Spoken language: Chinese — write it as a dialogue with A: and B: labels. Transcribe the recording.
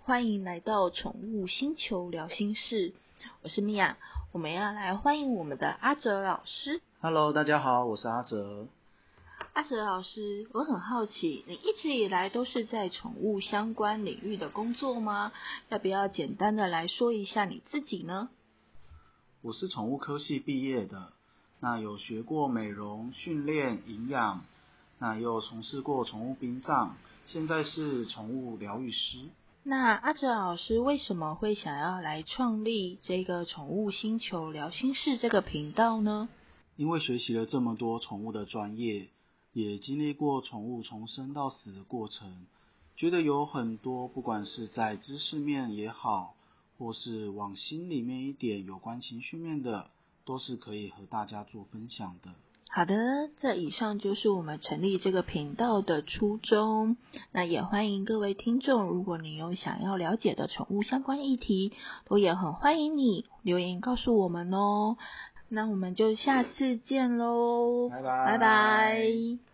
A: 欢迎来到宠物星球聊心事，我是米娅，我们要来欢迎我们的阿哲老师。
B: Hello，大家好，我是阿哲。
A: 阿哲老师，我很好奇，你一直以来都是在宠物相关领域的工作吗？要不要简单的来说一下你自己呢？
B: 我是宠物科系毕业的，那有学过美容、训练、营养，那也有从事过宠物殡葬，现在是宠物疗愈师。
A: 那阿哲老师为什么会想要来创立这个宠物星球聊心事这个频道呢？
B: 因为学习了这么多宠物的专业，也经历过宠物从生到死的过程，觉得有很多不管是在知识面也好，或是往心里面一点有关情绪面的，都是可以和大家做分享的。
A: 好的，这以上就是我们成立这个频道的初衷。那也欢迎各位听众，如果你有想要了解的宠物相关议题，都也很欢迎你留言告诉我们哦。那我们就下次见喽，
B: 拜拜
A: 拜拜。